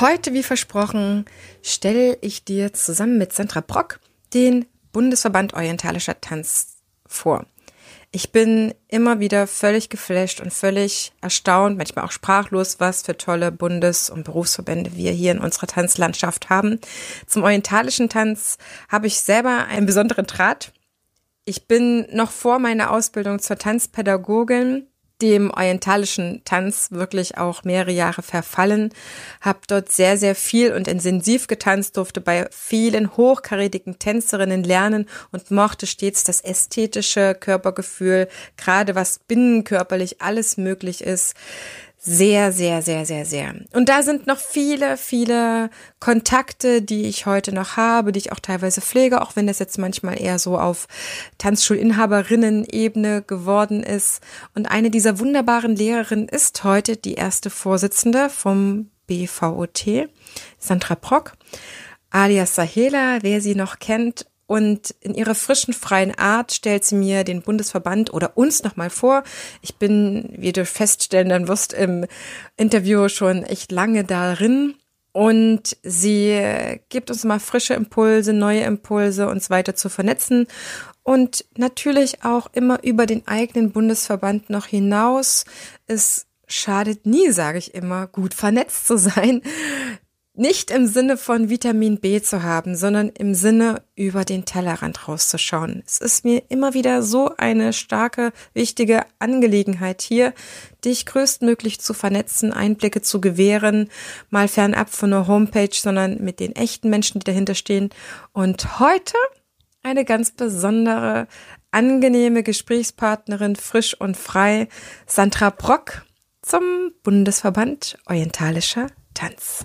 Heute, wie versprochen, stelle ich dir zusammen mit Sandra Brock den Bundesverband Orientalischer Tanz vor. Ich bin immer wieder völlig geflasht und völlig erstaunt, manchmal auch sprachlos, was für tolle Bundes- und Berufsverbände wir hier in unserer Tanzlandschaft haben. Zum orientalischen Tanz habe ich selber einen besonderen Draht. Ich bin noch vor meiner Ausbildung zur Tanzpädagogin dem orientalischen Tanz wirklich auch mehrere Jahre verfallen, habe dort sehr, sehr viel und intensiv getanzt, durfte bei vielen hochkarätigen Tänzerinnen lernen und mochte stets das ästhetische Körpergefühl, gerade was binnenkörperlich alles möglich ist, sehr, sehr, sehr, sehr, sehr. Und da sind noch viele, viele Kontakte, die ich heute noch habe, die ich auch teilweise pflege, auch wenn das jetzt manchmal eher so auf Tanzschulinhaberinnen-Ebene geworden ist. Und eine dieser wunderbaren Lehrerinnen ist heute die erste Vorsitzende vom BVOT, Sandra Brock, alias Sahela, wer sie noch kennt, und in ihrer frischen, freien Art stellt sie mir den Bundesverband oder uns nochmal vor. Ich bin, wie du feststellen dann wirst, im Interview schon echt lange darin. Und sie gibt uns mal frische Impulse, neue Impulse, uns weiter zu vernetzen. Und natürlich auch immer über den eigenen Bundesverband noch hinaus. Es schadet nie, sage ich immer, gut vernetzt zu sein nicht im Sinne von Vitamin B zu haben, sondern im Sinne über den Tellerrand rauszuschauen. Es ist mir immer wieder so eine starke, wichtige Angelegenheit hier, dich größtmöglich zu vernetzen, Einblicke zu gewähren, mal fernab von der Homepage, sondern mit den echten Menschen, die dahinter stehen. Und heute eine ganz besondere, angenehme Gesprächspartnerin, frisch und frei, Sandra Brock zum Bundesverband Orientalischer Tanz.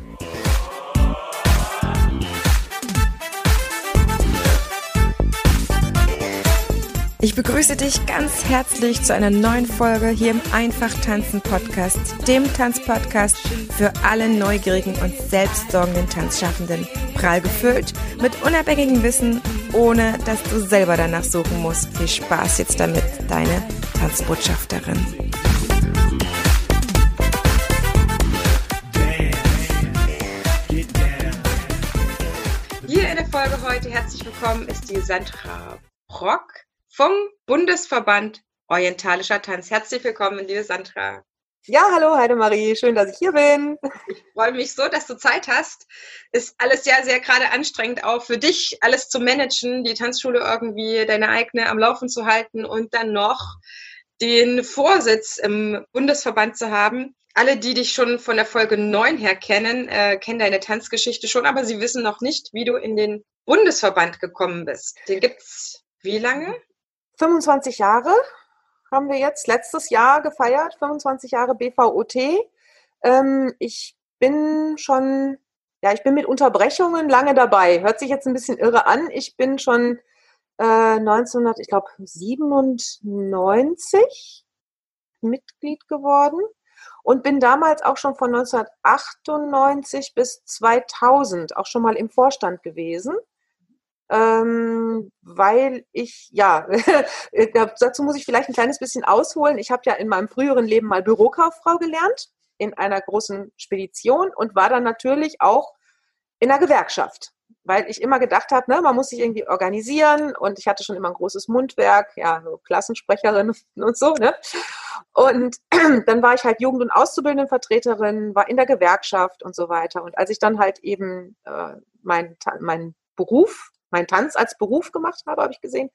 Ich begrüße dich ganz herzlich zu einer neuen Folge hier im Einfach Tanzen Podcast, dem Tanzpodcast für alle neugierigen und selbstsorgenden Tanzschaffenden. Prall gefüllt mit unabhängigem Wissen, ohne dass du selber danach suchen musst. Viel Spaß jetzt damit, deine Tanzbotschafterin. Hier in der Folge heute herzlich willkommen ist die Sandra Brock vom Bundesverband Orientalischer Tanz. Herzlich willkommen, liebe Sandra. Ja, hallo Heidemarie, schön, dass ich hier bin. Ich freue mich so, dass du Zeit hast. Ist alles ja sehr gerade anstrengend auch für dich, alles zu managen, die Tanzschule irgendwie deine eigene am Laufen zu halten und dann noch den Vorsitz im Bundesverband zu haben. Alle, die dich schon von der Folge 9 her kennen, äh, kennen deine Tanzgeschichte schon, aber sie wissen noch nicht, wie du in den Bundesverband gekommen bist. Den gibt's wie lange? 25 Jahre haben wir jetzt letztes Jahr gefeiert, 25 Jahre BVOT. Ähm, ich bin schon, ja, ich bin mit Unterbrechungen lange dabei. Hört sich jetzt ein bisschen irre an. Ich bin schon äh, 1900, ich glaube 97 Mitglied geworden und bin damals auch schon von 1998 bis 2000 auch schon mal im Vorstand gewesen ähm, weil ich, ja, dazu muss ich vielleicht ein kleines bisschen ausholen. Ich habe ja in meinem früheren Leben mal Bürokauffrau gelernt in einer großen Spedition und war dann natürlich auch in einer Gewerkschaft, weil ich immer gedacht habe, ne, man muss sich irgendwie organisieren und ich hatte schon immer ein großes Mundwerk, ja, so Klassensprecherin und so, ne? Und dann war ich halt Jugend- und Auszubildendenvertreterin, war in der Gewerkschaft und so weiter. Und als ich dann halt eben äh, meinen mein Beruf meinen Tanz als Beruf gemacht habe, habe ich gesehen,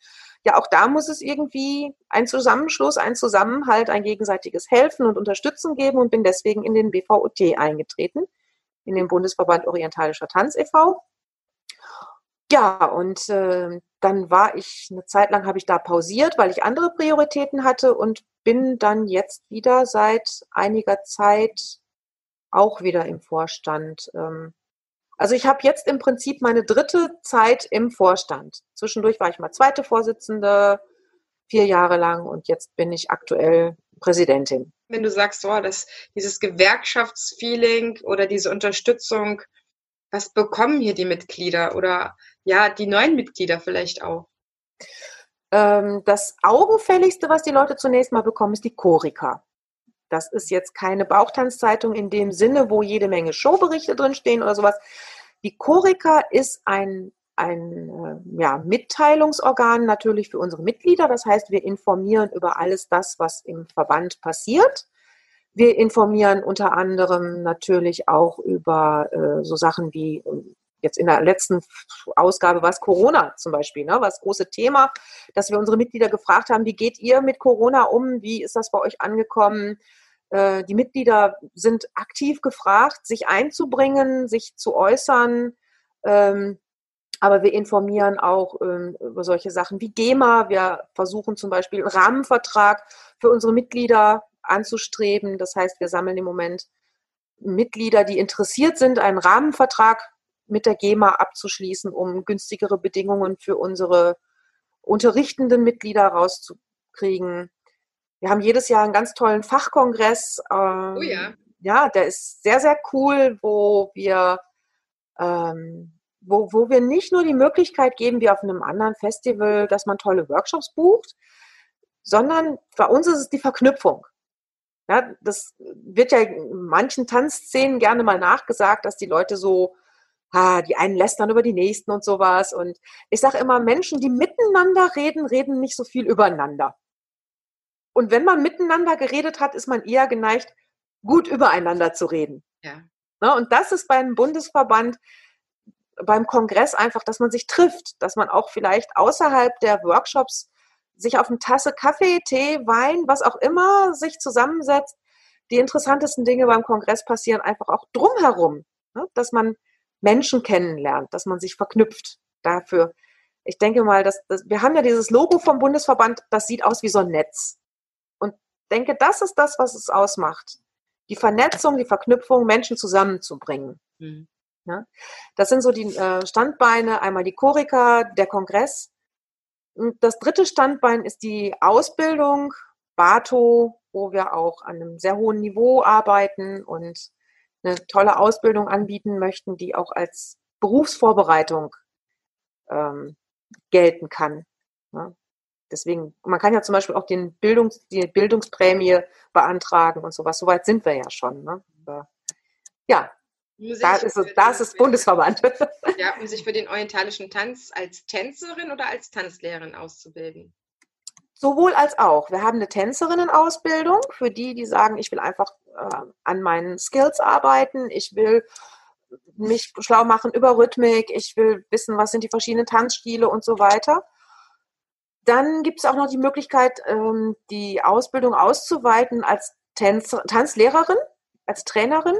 ja, auch da muss es irgendwie einen Zusammenschluss, einen Zusammenhalt, ein gegenseitiges Helfen und Unterstützen geben und bin deswegen in den BVOT eingetreten, in den Bundesverband Orientalischer Tanz e.V. Ja, und äh, dann war ich, eine Zeit lang habe ich da pausiert, weil ich andere Prioritäten hatte und bin dann jetzt wieder seit einiger Zeit auch wieder im Vorstand. Ähm, also ich habe jetzt im Prinzip meine dritte Zeit im Vorstand. Zwischendurch war ich mal zweite Vorsitzende, vier Jahre lang und jetzt bin ich aktuell Präsidentin. Wenn du sagst, oh, das, dieses Gewerkschaftsfeeling oder diese Unterstützung, was bekommen hier die Mitglieder oder ja, die neuen Mitglieder vielleicht auch? Ähm, das Augenfälligste, was die Leute zunächst mal bekommen, ist die Chorika. Das ist jetzt keine Bauchtanzzeitung in dem Sinne, wo jede Menge Showberichte drinstehen oder sowas. Die Chorica ist ein, ein äh, ja, Mitteilungsorgan natürlich für unsere Mitglieder. Das heißt, wir informieren über alles das, was im Verband passiert. Wir informieren unter anderem natürlich auch über äh, so Sachen wie ähm, jetzt in der letzten Ausgabe war es Corona zum Beispiel, ne, war das große Thema, dass wir unsere Mitglieder gefragt haben, wie geht ihr mit Corona um? Wie ist das bei euch angekommen? Äh, die Mitglieder sind aktiv gefragt, sich einzubringen, sich zu äußern. Ähm, aber wir informieren auch ähm, über solche Sachen wie GEMA. Wir versuchen zum Beispiel einen Rahmenvertrag für unsere Mitglieder anzustreben. Das heißt, wir sammeln im Moment Mitglieder, die interessiert sind, einen Rahmenvertrag mit der GEMA abzuschließen, um günstigere Bedingungen für unsere unterrichtenden Mitglieder rauszukriegen. Wir haben jedes Jahr einen ganz tollen Fachkongress. Ähm, oh ja. Ja, der ist sehr, sehr cool, wo wir, ähm, wo, wo wir nicht nur die Möglichkeit geben, wie auf einem anderen Festival, dass man tolle Workshops bucht, sondern bei uns ist es die Verknüpfung. Ja, das wird ja in manchen Tanzszenen gerne mal nachgesagt, dass die Leute so, ah, die einen lästern über die nächsten und sowas. Und ich sage immer, Menschen, die miteinander reden, reden nicht so viel übereinander. Und wenn man miteinander geredet hat, ist man eher geneigt, gut übereinander zu reden. Ja. Ne, und das ist beim Bundesverband, beim Kongress einfach, dass man sich trifft, dass man auch vielleicht außerhalb der Workshops sich auf eine Tasse Kaffee, Tee, Wein, was auch immer sich zusammensetzt. Die interessantesten Dinge beim Kongress passieren einfach auch drumherum, ne? dass man Menschen kennenlernt, dass man sich verknüpft dafür. Ich denke mal, dass, dass wir haben ja dieses Logo vom Bundesverband, das sieht aus wie so ein Netz. Und denke, das ist das, was es ausmacht. Die Vernetzung, die Verknüpfung, Menschen zusammenzubringen. Mhm. Ja? Das sind so die äh, Standbeine, einmal die Chorika, der Kongress, das dritte Standbein ist die Ausbildung, BATO, wo wir auch an einem sehr hohen Niveau arbeiten und eine tolle Ausbildung anbieten möchten, die auch als Berufsvorbereitung ähm, gelten kann. Ja. Deswegen, man kann ja zum Beispiel auch den Bildungs, die Bildungsprämie beantragen und sowas. Soweit sind wir ja schon. Ne? Ja, da ist, es, da ist es Bundesverband. Ja, um sich für den orientalischen Tanz als Tänzerin oder als Tanzlehrerin auszubilden? Sowohl als auch. Wir haben eine Tänzerinnenausbildung für die, die sagen, ich will einfach äh, an meinen Skills arbeiten, ich will mich schlau machen über Rhythmik, ich will wissen, was sind die verschiedenen Tanzstile und so weiter. Dann gibt es auch noch die Möglichkeit, ähm, die Ausbildung auszuweiten als Tanz Tanzlehrerin, als Trainerin.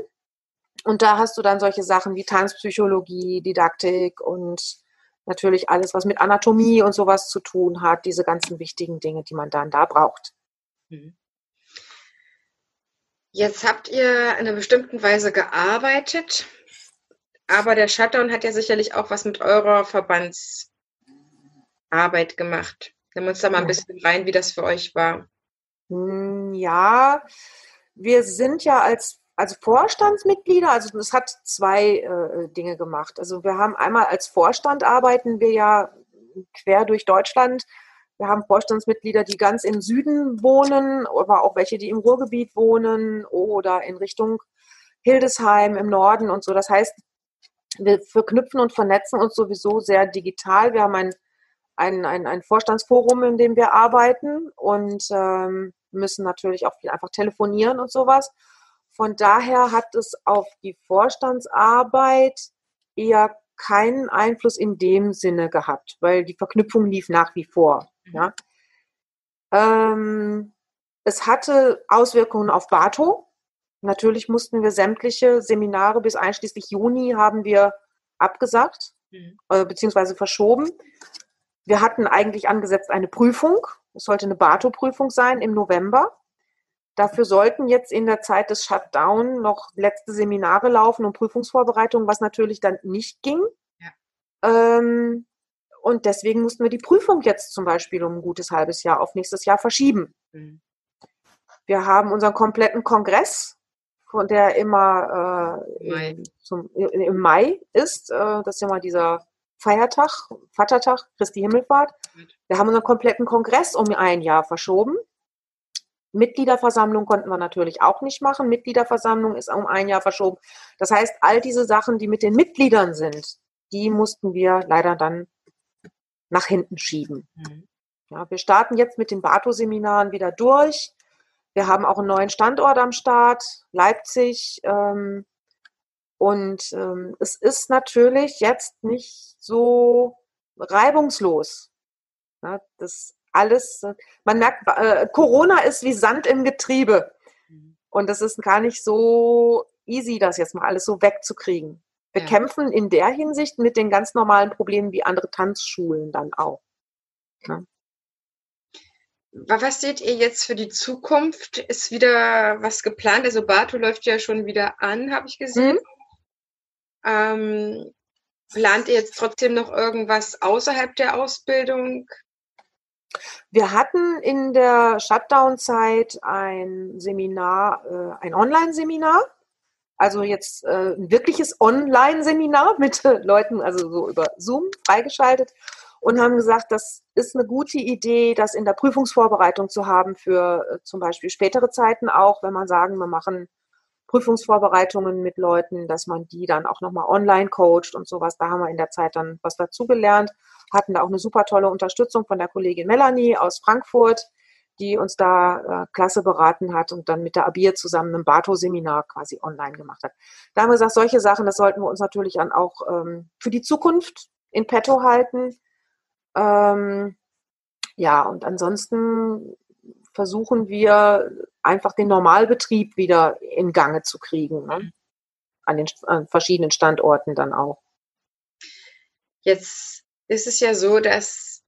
Und da hast du dann solche Sachen wie Tanzpsychologie, Didaktik und natürlich alles, was mit Anatomie und sowas zu tun hat, diese ganzen wichtigen Dinge, die man dann da braucht. Mhm. Jetzt habt ihr in einer bestimmten Weise gearbeitet, aber der Shutdown hat ja sicherlich auch was mit eurer Verbandsarbeit gemacht. Nimm uns da mal ein bisschen rein, wie das für euch war. Hm, ja, wir sind ja als als Vorstandsmitglieder, also es hat zwei äh, Dinge gemacht. Also wir haben einmal als Vorstand arbeiten wir ja quer durch Deutschland. Wir haben Vorstandsmitglieder, die ganz im Süden wohnen, aber auch welche, die im Ruhrgebiet wohnen oder in Richtung Hildesheim im Norden und so. Das heißt, wir verknüpfen und vernetzen uns sowieso sehr digital. Wir haben ein, ein, ein, ein Vorstandsforum, in dem wir arbeiten und ähm, müssen natürlich auch viel einfach telefonieren und sowas. Von daher hat es auf die Vorstandsarbeit eher keinen Einfluss in dem Sinne gehabt, weil die Verknüpfung lief nach wie vor. Mhm. Ja. Ähm, es hatte Auswirkungen auf Bato. Natürlich mussten wir sämtliche Seminare bis einschließlich Juni haben wir abgesagt, mhm. äh, beziehungsweise verschoben. Wir hatten eigentlich angesetzt eine Prüfung. Es sollte eine Bato-Prüfung sein im November. Dafür sollten jetzt in der Zeit des Shutdown noch letzte Seminare laufen und Prüfungsvorbereitungen, was natürlich dann nicht ging. Ja. Ähm, und deswegen mussten wir die Prüfung jetzt zum Beispiel um ein gutes halbes Jahr auf nächstes Jahr verschieben. Mhm. Wir haben unseren kompletten Kongress, von der immer äh, Mai. Im, zum, im Mai ist. Äh, das ist ja mal dieser Feiertag, Vatertag, Christi Himmelfahrt. Wir haben unseren kompletten Kongress um ein Jahr verschoben Mitgliederversammlung konnten wir natürlich auch nicht machen. Mitgliederversammlung ist um ein Jahr verschoben. Das heißt, all diese Sachen, die mit den Mitgliedern sind, die mussten wir leider dann nach hinten schieben. Mhm. Ja, wir starten jetzt mit den Bato-Seminaren wieder durch. Wir haben auch einen neuen Standort am Start, Leipzig. Ähm, und ähm, es ist natürlich jetzt nicht so reibungslos. Ja, das alles, man merkt, äh, Corona ist wie Sand im Getriebe. Mhm. Und das ist gar nicht so easy, das jetzt mal alles so wegzukriegen. Wir ja. kämpfen in der Hinsicht mit den ganz normalen Problemen wie andere Tanzschulen dann auch. Ja. Was seht ihr jetzt für die Zukunft? Ist wieder was geplant? Also Bato läuft ja schon wieder an, habe ich gesehen. Mhm. Ähm, plant ihr jetzt trotzdem noch irgendwas außerhalb der Ausbildung? Wir hatten in der Shutdown-Zeit ein Seminar, äh, ein Online-Seminar. Also jetzt äh, ein wirkliches Online-Seminar mit Leuten, also so über Zoom freigeschaltet und haben gesagt, das ist eine gute Idee, das in der Prüfungsvorbereitung zu haben für äh, zum Beispiel spätere Zeiten auch, wenn man sagen, wir machen Prüfungsvorbereitungen mit Leuten, dass man die dann auch nochmal online coacht und sowas. Da haben wir in der Zeit dann was dazugelernt, hatten da auch eine super tolle Unterstützung von der Kollegin Melanie aus Frankfurt, die uns da äh, klasse beraten hat und dann mit der Abir zusammen ein Bato-Seminar quasi online gemacht hat. Da haben wir gesagt, solche Sachen, das sollten wir uns natürlich dann auch ähm, für die Zukunft in petto halten. Ähm, ja, und ansonsten versuchen wir einfach den Normalbetrieb wieder in Gange zu kriegen. Ne? An den an verschiedenen Standorten dann auch. Jetzt ist es ja so, dass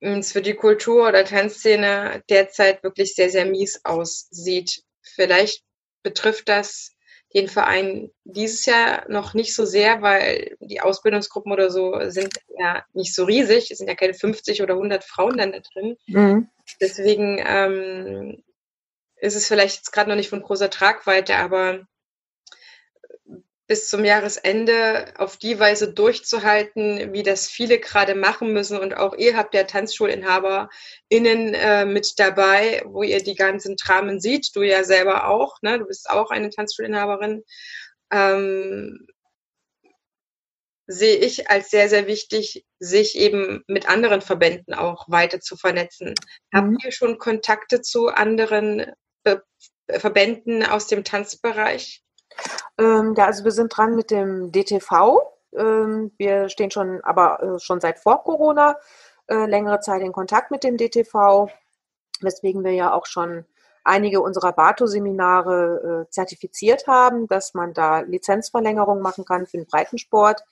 es für die Kultur- oder Tanzszene derzeit wirklich sehr, sehr mies aussieht. Vielleicht betrifft das den Verein dieses Jahr noch nicht so sehr, weil die Ausbildungsgruppen oder so sind ja nicht so riesig. Es sind ja keine 50 oder 100 Frauen dann da drin. Mhm. Deswegen ähm, ist es vielleicht jetzt gerade noch nicht von großer Tragweite, aber bis zum Jahresende auf die Weise durchzuhalten, wie das viele gerade machen müssen. Und auch ihr habt ja TanzschulinhaberInnen äh, mit dabei, wo ihr die ganzen Dramen seht. Du ja selber auch, ne? Du bist auch eine Tanzschulinhaberin. Ähm, sehe ich als sehr, sehr wichtig, sich eben mit anderen Verbänden auch weiter zu vernetzen. Mhm. Habt ihr schon Kontakte zu anderen Be Verbänden aus dem Tanzbereich? Ähm, ja, also wir sind dran mit dem DTV. Ähm, wir stehen schon, aber äh, schon seit vor Corona äh, längere Zeit in Kontakt mit dem DTV, weswegen wir ja auch schon einige unserer Bato-Seminare äh, zertifiziert haben, dass man da Lizenzverlängerung machen kann für den Breitensport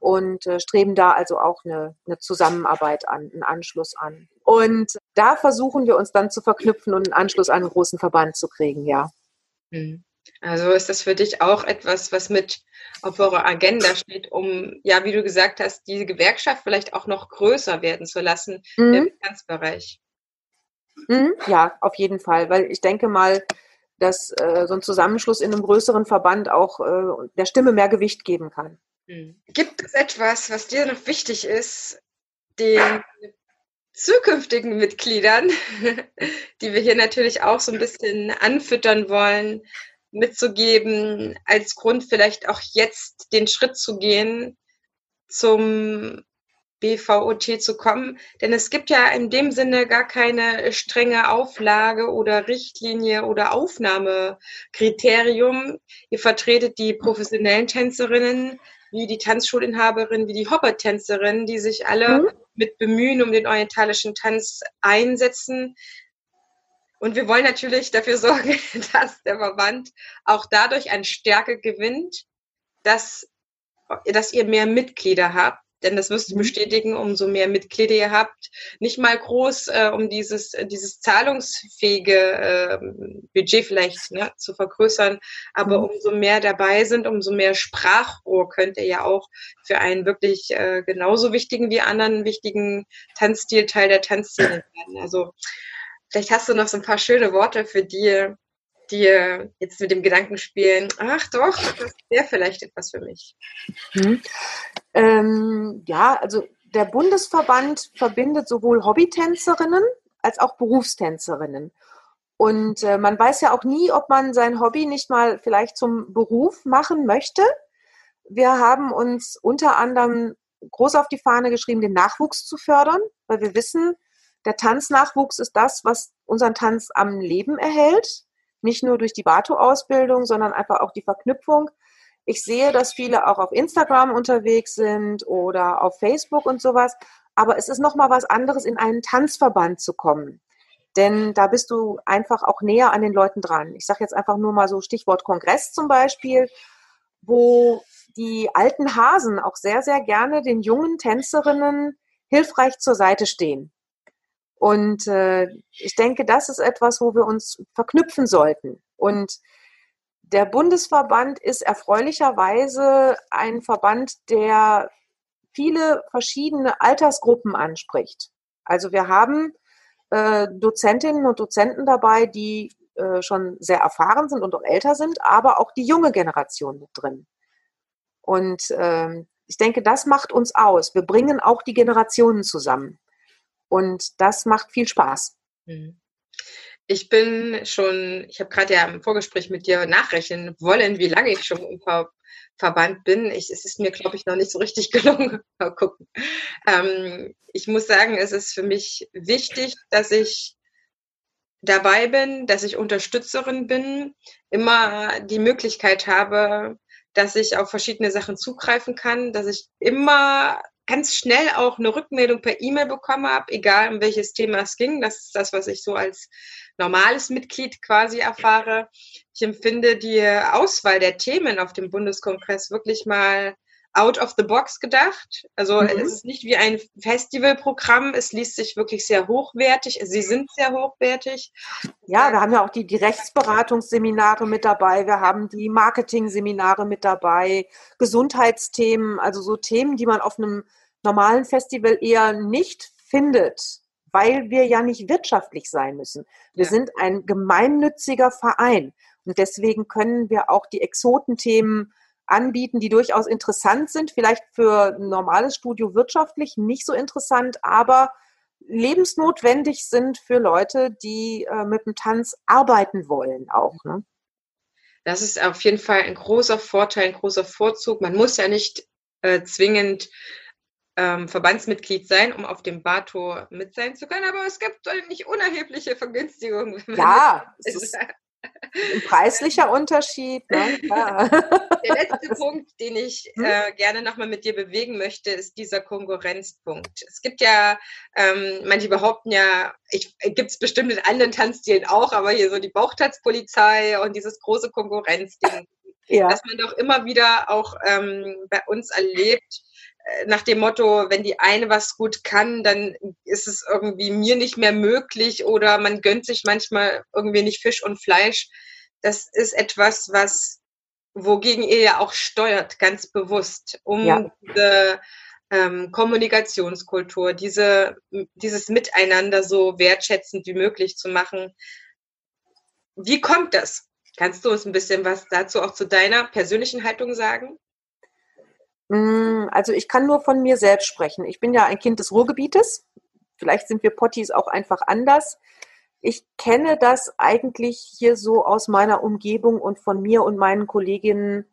und äh, streben da also auch eine, eine, Zusammenarbeit an, einen Anschluss an. Und da versuchen wir uns dann zu verknüpfen und einen Anschluss an einen großen Verband zu kriegen, ja. Mhm. Also ist das für dich auch etwas, was mit auf eurer Agenda steht, um, ja, wie du gesagt hast, diese Gewerkschaft vielleicht auch noch größer werden zu lassen mhm. im Finanzbereich? Mhm. Ja, auf jeden Fall, weil ich denke mal, dass äh, so ein Zusammenschluss in einem größeren Verband auch äh, der Stimme mehr Gewicht geben kann. Mhm. Gibt es etwas, was dir noch wichtig ist, den zukünftigen Mitgliedern, die wir hier natürlich auch so ein bisschen anfüttern wollen, mitzugeben, als Grund vielleicht auch jetzt den Schritt zu gehen, zum BVOT zu kommen. Denn es gibt ja in dem Sinne gar keine strenge Auflage oder Richtlinie oder Aufnahmekriterium. Ihr vertretet die professionellen Tänzerinnen, wie die Tanzschulinhaberin, wie die Hopper-Tänzerin, die sich alle mhm. mit bemühen, um den orientalischen Tanz einsetzen. Und wir wollen natürlich dafür sorgen, dass der Verband auch dadurch an Stärke gewinnt, dass, dass ihr mehr Mitglieder habt. Denn das wirst du mhm. bestätigen, umso mehr Mitglieder ihr habt. Nicht mal groß, äh, um dieses, dieses zahlungsfähige äh, Budget vielleicht ne, zu vergrößern, aber mhm. umso mehr dabei sind, umso mehr Sprachrohr könnt ihr ja auch für einen wirklich äh, genauso wichtigen wie anderen wichtigen Tanzstil Teil der Tanzszene werden. Also Vielleicht hast du noch so ein paar schöne Worte für die, die jetzt mit dem Gedanken spielen, ach doch, das wäre vielleicht etwas für mich. Mhm. Ähm, ja, also der Bundesverband verbindet sowohl Hobbytänzerinnen als auch Berufstänzerinnen. Und äh, man weiß ja auch nie, ob man sein Hobby nicht mal vielleicht zum Beruf machen möchte. Wir haben uns unter anderem groß auf die Fahne geschrieben, den Nachwuchs zu fördern, weil wir wissen, der Tanznachwuchs ist das, was unseren Tanz am Leben erhält. Nicht nur durch die Bato-Ausbildung, sondern einfach auch die Verknüpfung. Ich sehe, dass viele auch auf Instagram unterwegs sind oder auf Facebook und sowas. Aber es ist nochmal was anderes, in einen Tanzverband zu kommen. Denn da bist du einfach auch näher an den Leuten dran. Ich sage jetzt einfach nur mal so Stichwort Kongress zum Beispiel, wo die alten Hasen auch sehr, sehr gerne den jungen Tänzerinnen hilfreich zur Seite stehen. Und äh, ich denke, das ist etwas, wo wir uns verknüpfen sollten. Und der Bundesverband ist erfreulicherweise ein Verband, der viele verschiedene Altersgruppen anspricht. Also wir haben äh, Dozentinnen und Dozenten dabei, die äh, schon sehr erfahren sind und auch älter sind, aber auch die junge Generation mit drin. Und ähm, ich denke, das macht uns aus. Wir bringen auch die Generationen zusammen. Und das macht viel Spaß. Mhm. Ich bin schon, ich habe gerade ja im Vorgespräch mit dir nachrechnen wollen, wie lange ich schon im Ver Verband bin. Ich, es ist mir, glaube ich, noch nicht so richtig gelungen. Mal gucken. Ähm, ich muss sagen, es ist für mich wichtig, dass ich dabei bin, dass ich Unterstützerin bin, immer die Möglichkeit habe, dass ich auf verschiedene Sachen zugreifen kann, dass ich immer ganz schnell auch eine Rückmeldung per E-Mail bekommen habe, egal um welches Thema es ging. Das ist das, was ich so als normales Mitglied quasi erfahre. Ich empfinde die Auswahl der Themen auf dem Bundeskongress wirklich mal out of the box gedacht. Also mhm. es ist nicht wie ein Festivalprogramm, es liest sich wirklich sehr hochwertig, sie sind sehr hochwertig. Ja, wir haben ja auch die, die Rechtsberatungsseminare mit dabei, wir haben die Marketing-Seminare mit dabei, Gesundheitsthemen, also so Themen, die man auf einem normalen Festival eher nicht findet, weil wir ja nicht wirtschaftlich sein müssen. Wir ja. sind ein gemeinnütziger Verein und deswegen können wir auch die Exotenthemen anbieten, die durchaus interessant sind, vielleicht für ein normales Studio wirtschaftlich nicht so interessant, aber lebensnotwendig sind für Leute, die äh, mit dem Tanz arbeiten wollen auch. Ne? Das ist auf jeden Fall ein großer Vorteil, ein großer Vorzug. Man muss ja nicht äh, zwingend ähm, Verbandsmitglied sein, um auf dem Bato mit sein zu können, aber es gibt nicht unerhebliche Vergünstigungen. Ja, es ist, ein preislicher Unterschied. Ne? Ja. Der letzte Punkt, den ich hm? äh, gerne nochmal mit dir bewegen möchte, ist dieser Konkurrenzpunkt. Es gibt ja, ähm, manche behaupten ja, gibt es bestimmt in anderen Tanzstilen auch, aber hier so die Bauchtanzpolizei und dieses große Konkurrenzding, ja. dass man doch immer wieder auch ähm, bei uns erlebt, äh, nach dem Motto, wenn die eine was gut kann, dann ist es irgendwie mir nicht mehr möglich oder man gönnt sich manchmal irgendwie nicht Fisch und Fleisch. Das ist etwas, was wogegen ihr ja auch steuert, ganz bewusst, um ja. diese ähm, Kommunikationskultur, diese, dieses Miteinander so wertschätzend wie möglich zu machen. Wie kommt das? Kannst du uns ein bisschen was dazu auch zu deiner persönlichen Haltung sagen? Mm, also ich kann nur von mir selbst sprechen. Ich bin ja ein Kind des Ruhrgebietes. Vielleicht sind wir Potties auch einfach anders. Ich kenne das eigentlich hier so aus meiner Umgebung und von mir und meinen Kolleginnen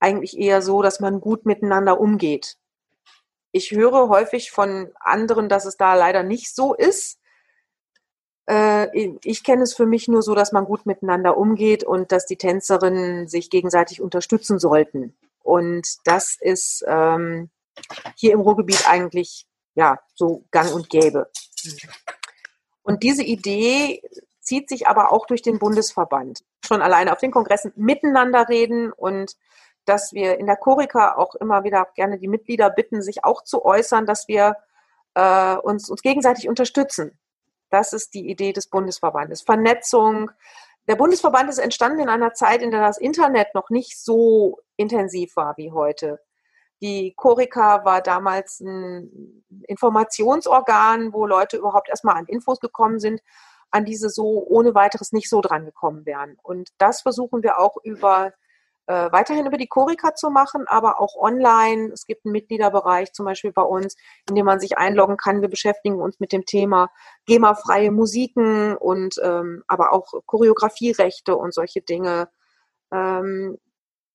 eigentlich eher so, dass man gut miteinander umgeht. Ich höre häufig von anderen, dass es da leider nicht so ist. Äh, ich kenne es für mich nur so, dass man gut miteinander umgeht und dass die Tänzerinnen sich gegenseitig unterstützen sollten. Und das ist ähm, hier im Ruhrgebiet eigentlich ja so gang und gäbe. Und diese Idee zieht sich aber auch durch den Bundesverband. Schon alleine auf den Kongressen miteinander reden und dass wir in der Chorika auch immer wieder gerne die Mitglieder bitten, sich auch zu äußern, dass wir äh, uns, uns gegenseitig unterstützen. Das ist die Idee des Bundesverbandes. Vernetzung, der Bundesverband ist entstanden in einer Zeit, in der das Internet noch nicht so intensiv war wie heute. Die Chorika war damals ein Informationsorgan, wo Leute überhaupt erstmal an Infos gekommen sind, an diese so ohne weiteres nicht so dran gekommen wären. Und das versuchen wir auch über äh, weiterhin über die Chorika zu machen, aber auch online. Es gibt einen Mitgliederbereich zum Beispiel bei uns, in dem man sich einloggen kann. Wir beschäftigen uns mit dem Thema GEMA-freie Musiken und ähm, aber auch Choreografierechte und solche Dinge. Ähm,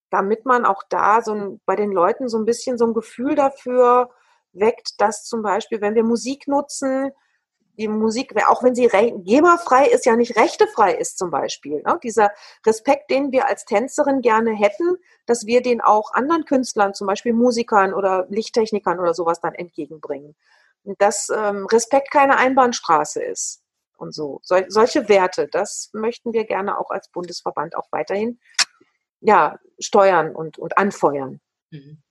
damit man auch da so ein, bei den Leuten so ein bisschen so ein Gefühl dafür weckt, dass zum Beispiel, wenn wir Musik nutzen, die Musik, auch wenn sie GEMA-frei ist, ja nicht rechtefrei ist zum Beispiel. Ne? Dieser Respekt, den wir als Tänzerin gerne hätten, dass wir den auch anderen Künstlern, zum Beispiel Musikern oder Lichttechnikern oder sowas dann entgegenbringen. Dass ähm, Respekt keine Einbahnstraße ist und so. Sol solche Werte, das möchten wir gerne auch als Bundesverband auch weiterhin ja, steuern und, und anfeuern. Mhm.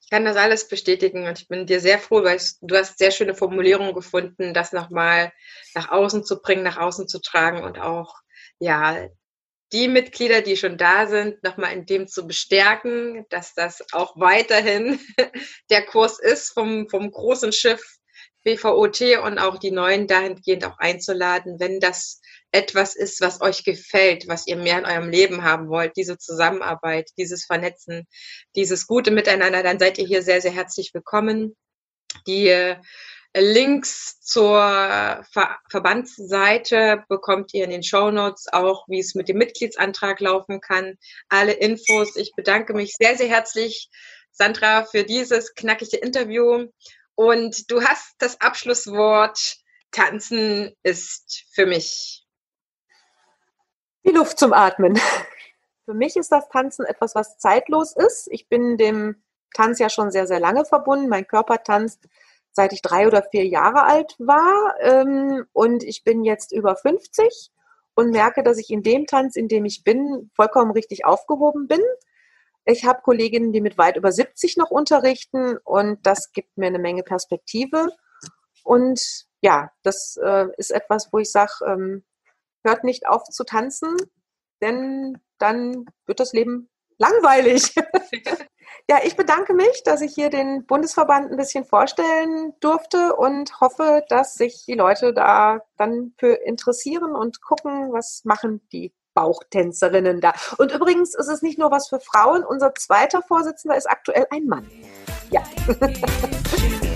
Ich kann das alles bestätigen und ich bin dir sehr froh, weil du hast sehr schöne Formulierungen gefunden, das nochmal nach außen zu bringen, nach außen zu tragen und auch, ja, die Mitglieder, die schon da sind, nochmal in dem zu bestärken, dass das auch weiterhin der Kurs ist vom, vom großen Schiff BVOT und auch die Neuen dahingehend auch einzuladen, wenn das etwas ist, was euch gefällt, was ihr mehr in eurem Leben haben wollt, diese Zusammenarbeit, dieses Vernetzen, dieses gute Miteinander, dann seid ihr hier sehr, sehr herzlich willkommen. Die äh, Links zur Ver Verbandsseite bekommt ihr in den Show Notes auch, wie es mit dem Mitgliedsantrag laufen kann. Alle Infos. Ich bedanke mich sehr, sehr herzlich, Sandra, für dieses knackige Interview. Und du hast das Abschlusswort. Tanzen ist für mich die Luft zum Atmen. Für mich ist das Tanzen etwas, was zeitlos ist. Ich bin dem Tanz ja schon sehr, sehr lange verbunden. Mein Körper tanzt, seit ich drei oder vier Jahre alt war. Ähm, und ich bin jetzt über 50 und merke, dass ich in dem Tanz, in dem ich bin, vollkommen richtig aufgehoben bin. Ich habe Kolleginnen, die mit weit über 70 noch unterrichten und das gibt mir eine Menge Perspektive. Und ja, das äh, ist etwas, wo ich sage, ähm, hört nicht auf zu tanzen, denn dann wird das Leben langweilig. ja, ich bedanke mich, dass ich hier den Bundesverband ein bisschen vorstellen durfte und hoffe, dass sich die Leute da dann für interessieren und gucken, was machen die Bauchtänzerinnen da. Und übrigens ist es nicht nur was für Frauen. Unser zweiter Vorsitzender ist aktuell ein Mann. Ja.